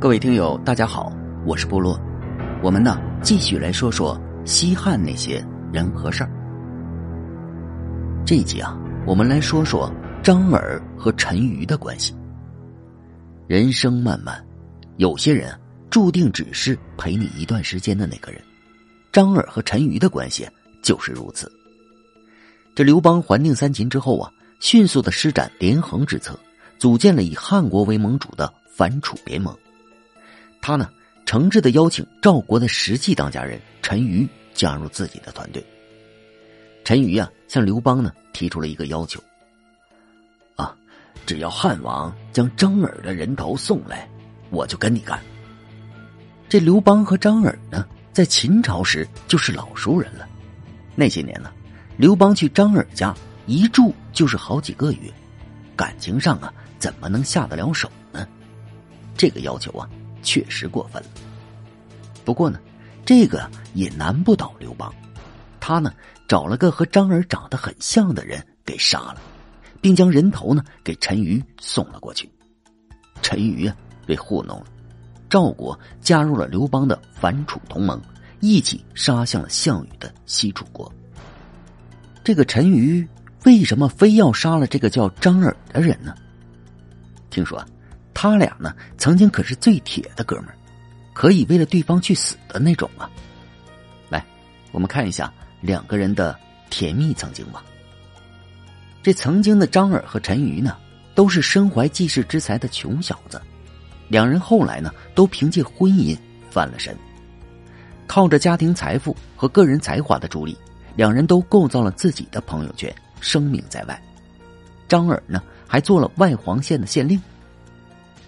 各位听友，大家好，我是部落。我们呢，继续来说说西汉那些人和事儿。这一集啊，我们来说说张耳和陈馀的关系。人生漫漫，有些人注定只是陪你一段时间的那个人。张耳和陈馀的关系就是如此。这刘邦还定三秦之后啊，迅速的施展连横之策，组建了以汉国为盟主的反楚联盟。他呢，诚挚的邀请赵国的实际当家人陈馀加入自己的团队。陈馀啊，向刘邦呢提出了一个要求：啊，只要汉王将张耳的人头送来，我就跟你干。这刘邦和张耳呢，在秦朝时就是老熟人了。那些年呢，刘邦去张耳家一住就是好几个月，感情上啊，怎么能下得了手呢？这个要求啊。确实过分了。不过呢，这个也难不倒刘邦。他呢找了个和张耳长得很像的人给杀了，并将人头呢给陈馀送了过去。陈馀啊被糊弄了，赵国加入了刘邦的反楚同盟，一起杀向了项羽的西楚国。这个陈馀为什么非要杀了这个叫张耳的人呢？听说。啊他俩呢，曾经可是最铁的哥们儿，可以为了对方去死的那种啊！来，我们看一下两个人的甜蜜曾经吧。这曾经的张耳和陈馀呢，都是身怀济世之才的穷小子，两人后来呢，都凭借婚姻翻了身，靠着家庭财富和个人才华的助力，两人都构造了自己的朋友圈，声名在外。张耳呢，还做了外黄县的县令。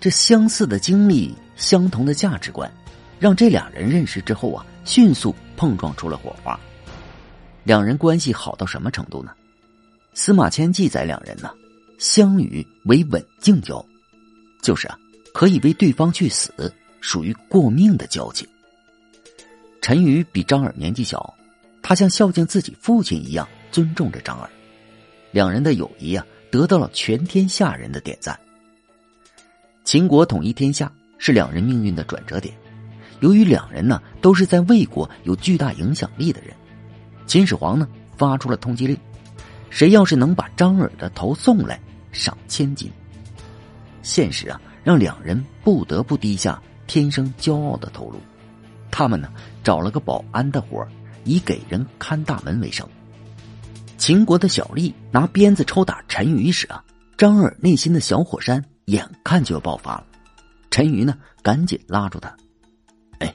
这相似的经历，相同的价值观，让这两人认识之后啊，迅速碰撞出了火花。两人关系好到什么程度呢？司马迁记载，两人呢相与为稳静交，就是啊，可以为对方去死，属于过命的交情。陈馀比张耳年纪小，他像孝敬自己父亲一样尊重着张耳，两人的友谊啊，得到了全天下人的点赞。秦国统一天下是两人命运的转折点。由于两人呢都是在魏国有巨大影响力的人，秦始皇呢发出了通缉令：谁要是能把张耳的头送来，赏千金。现实啊，让两人不得不低下天生骄傲的头颅。他们呢找了个保安的活以给人看大门为生。秦国的小吏拿鞭子抽打陈馀时啊，张耳内心的小火山。眼看就要爆发了，陈瑜呢，赶紧拉住他：“哎，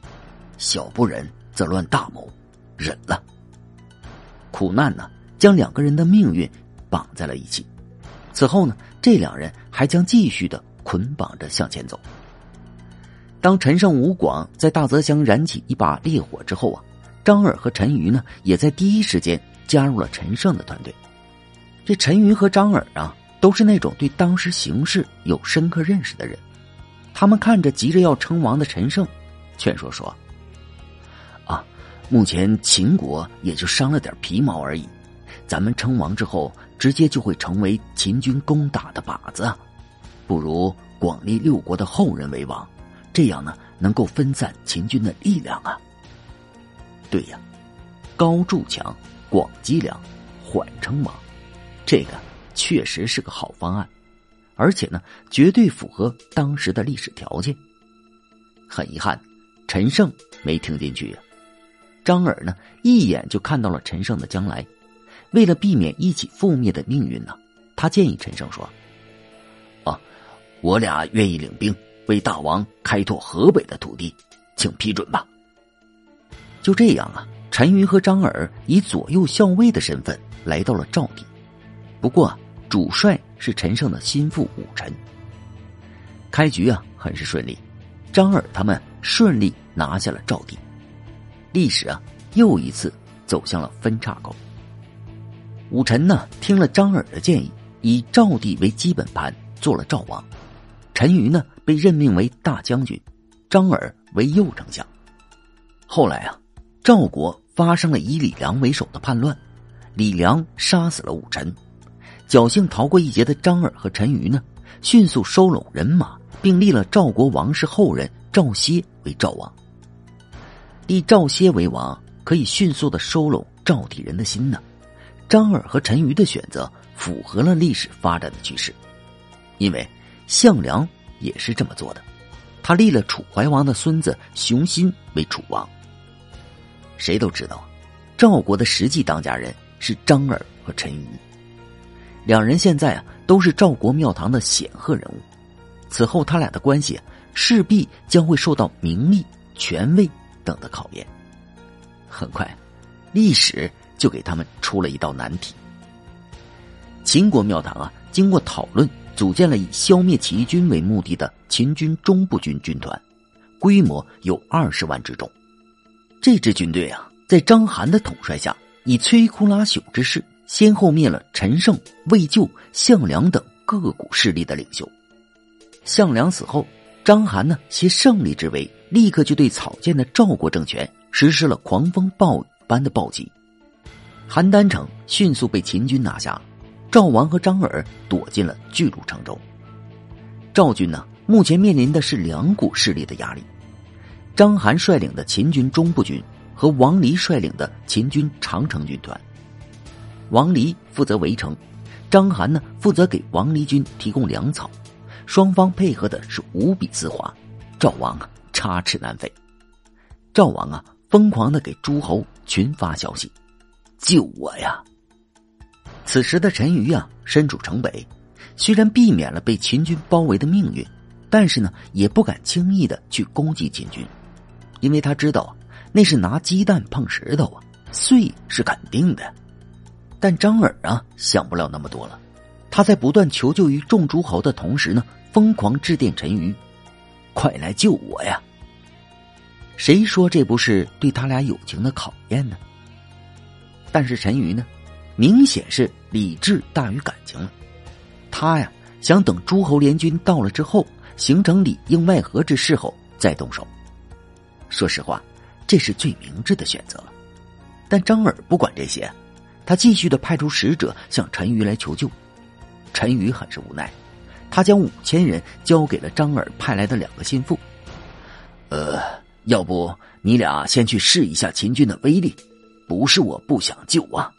小不忍则乱大谋，忍了。”苦难呢，将两个人的命运绑在了一起。此后呢，这两人还将继续的捆绑着向前走。当陈胜吴广在大泽乡燃起一把烈火之后啊，张耳和陈瑜呢，也在第一时间加入了陈胜的团队。这陈瑜和张耳啊。都是那种对当时形势有深刻认识的人，他们看着急着要称王的陈胜，劝说说：“啊，目前秦国也就伤了点皮毛而已，咱们称王之后，直接就会成为秦军攻打的靶子，不如广立六国的后人为王，这样呢，能够分散秦军的力量啊。”对呀，高筑墙，广积粮，缓称王，这个。确实是个好方案，而且呢，绝对符合当时的历史条件。很遗憾，陈胜没听进去呀。张耳呢，一眼就看到了陈胜的将来。为了避免一起覆灭的命运呢，他建议陈胜说：“啊，我俩愿意领兵为大王开拓河北的土地，请批准吧。”就这样啊，陈云和张耳以左右校尉的身份来到了赵地。不过。主帅是陈胜的心腹武臣。开局啊，很是顺利，张耳他们顺利拿下了赵地，历史啊又一次走向了分叉口。武臣呢听了张耳的建议，以赵地为基本盘做了赵王，陈馀呢被任命为大将军，张耳为右丞相。后来啊，赵国发生了以李良为首的叛乱，李良杀死了武臣。侥幸逃过一劫的张耳和陈馀呢，迅速收拢人马，并立了赵国王室后人赵歇为赵王。立赵歇为王，可以迅速的收拢赵地人的心呢。张耳和陈馀的选择符合了历史发展的趋势，因为项梁也是这么做的，他立了楚怀王的孙子熊心为楚王。谁都知道，赵国的实际当家人是张耳和陈馀，两人现在啊都是赵国庙堂的显赫人物，此后他俩的关系势必将会受到名利、权位等的考验。很快，历史。就给他们出了一道难题。秦国庙堂啊，经过讨论，组建了以消灭起义军为目的的秦军中部军军团，规模有二十万之众。这支军队啊，在章邯的统帅下，以摧枯拉朽之势，先后灭了陈胜、魏咎、项梁等各股势力的领袖。项梁死后，章邯呢携胜利之威，立刻就对草建的赵国政权实施了狂风暴雨般的暴击。邯郸城迅速被秦军拿下，赵王和张耳躲进了巨鹿城中。赵军呢，目前面临的是两股势力的压力：章邯率领的秦军中部军和王离率领的秦军长城军团。王离负责围城，章邯呢负责给王离军提供粮草，双方配合的是无比丝滑。赵王啊，插翅难飞。赵王啊，疯狂的给诸侯群发消息。救我呀！此时的陈馀啊，身处城北，虽然避免了被秦军包围的命运，但是呢，也不敢轻易的去攻击秦军，因为他知道那是拿鸡蛋碰石头啊，碎是肯定的。但张耳啊，想不了那么多了，他在不断求救于众诸侯的同时呢，疯狂致电陈馀：“快来救我呀！”谁说这不是对他俩友情的考验呢？但是陈馀呢，明显是理智大于感情了。他呀，想等诸侯联军到了之后，形成里应外合之势后再动手。说实话，这是最明智的选择了。但张耳不管这些，他继续的派出使者向陈馀来求救。陈馀很是无奈，他将五千人交给了张耳派来的两个心腹。呃，要不你俩先去试一下秦军的威力。不是我不想救啊！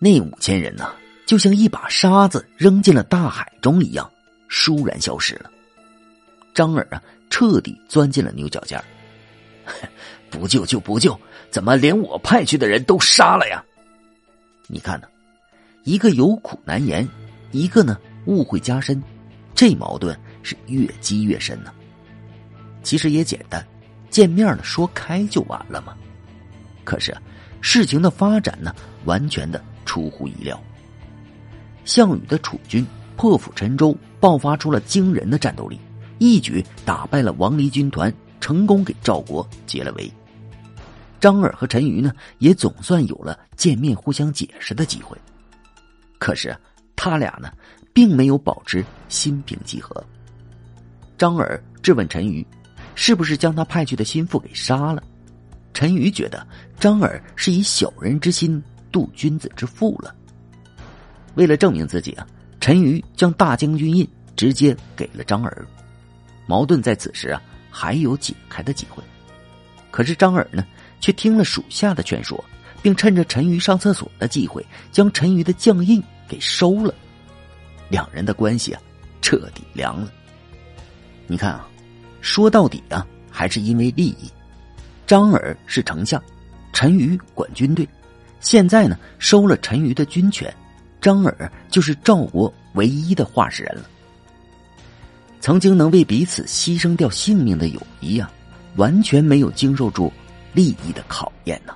那五千人呢，就像一把沙子扔进了大海中一样，倏然消失了。张耳啊，彻底钻进了牛角尖 不救就不救，怎么连我派去的人都杀了呀？你看呢，一个有苦难言，一个呢误会加深，这矛盾是越积越深呢。其实也简单，见面了说开就完了嘛。可是，事情的发展呢，完全的出乎意料。项羽的楚军破釜沉舟，爆发出了惊人的战斗力，一举打败了王离军团，成功给赵国解了围。张耳和陈馀呢，也总算有了见面互相解释的机会。可是，他俩呢，并没有保持心平气和。张耳质问陈馀，是不是将他派去的心腹给杀了？陈馀觉得张耳是以小人之心度君子之腹了。为了证明自己啊，陈馀将大将军印直接给了张耳。矛盾在此时啊还有解开的机会。可是张耳呢，却听了属下的劝说，并趁着陈馀上厕所的机会，将陈馀的将印给收了。两人的关系啊，彻底凉了。你看啊，说到底啊，还是因为利益。张耳是丞相，陈馀管军队。现在呢，收了陈馀的军权，张耳就是赵国唯一的话事人了。曾经能为彼此牺牲掉性命的友谊啊，完全没有经受住利益的考验呢。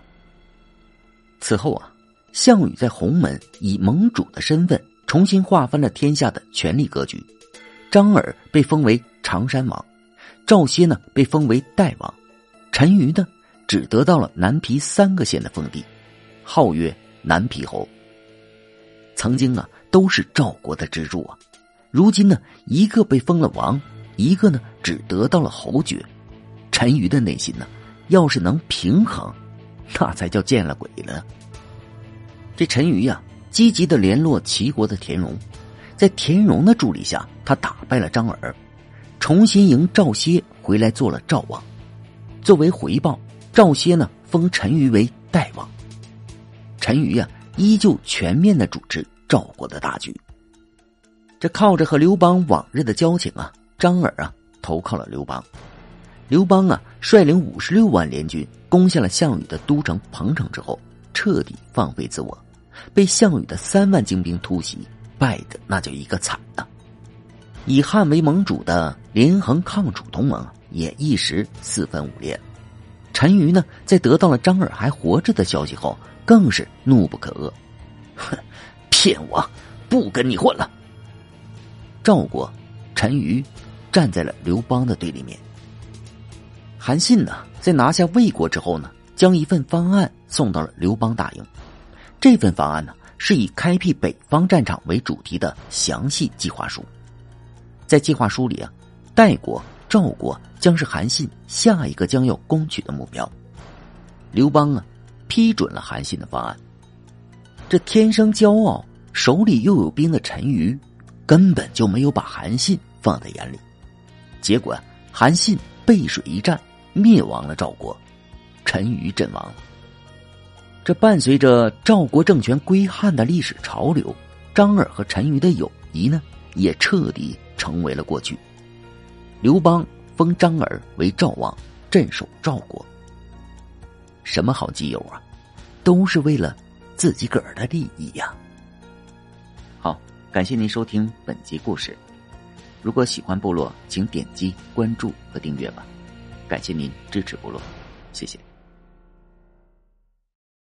此后啊，项羽在鸿门以盟主的身份重新划分了天下的权力格局。张耳被封为常山王，赵歇呢被封为代王。陈馀呢，只得到了南皮三个县的封地，号曰南皮侯。曾经啊，都是赵国的支柱啊，如今呢，一个被封了王，一个呢，只得到了侯爵。陈馀的内心呢，要是能平衡，那才叫见了鬼了。这陈馀呀，积极的联络齐国的田荣，在田荣的助力下，他打败了张耳，重新迎赵歇回来做了赵王。作为回报，赵歇呢封陈馀为代王。陈馀呀，依旧全面的主持赵国的大局。这靠着和刘邦往日的交情啊，张耳啊投靠了刘邦。刘邦啊率领五十六万联军攻下了项羽的都城彭城之后，彻底放飞自我，被项羽的三万精兵突袭，败的那叫一个惨呐。以汉为盟主的连横抗楚同盟也一时四分五裂。陈馀呢，在得到了张耳还活着的消息后。更是怒不可遏，哼！骗我，不跟你混了。赵国，陈馀站在了刘邦的对立面。韩信呢，在拿下魏国之后呢，将一份方案送到了刘邦大营。这份方案呢，是以开辟北方战场为主题的详细计划书。在计划书里啊，代国、赵国将是韩信下一个将要攻取的目标。刘邦啊。批准了韩信的方案。这天生骄傲、手里又有兵的陈馀，根本就没有把韩信放在眼里。结果，韩信背水一战，灭亡了赵国，陈馀阵亡。这伴随着赵国政权归汉的历史潮流，张耳和陈馀的友谊呢，也彻底成为了过去。刘邦封张耳为赵王，镇守赵国。什么好基友啊，都是为了自己个儿的利益呀。好，感谢您收听本集故事。如果喜欢部落，请点击关注和订阅吧。感谢您支持部落，谢谢。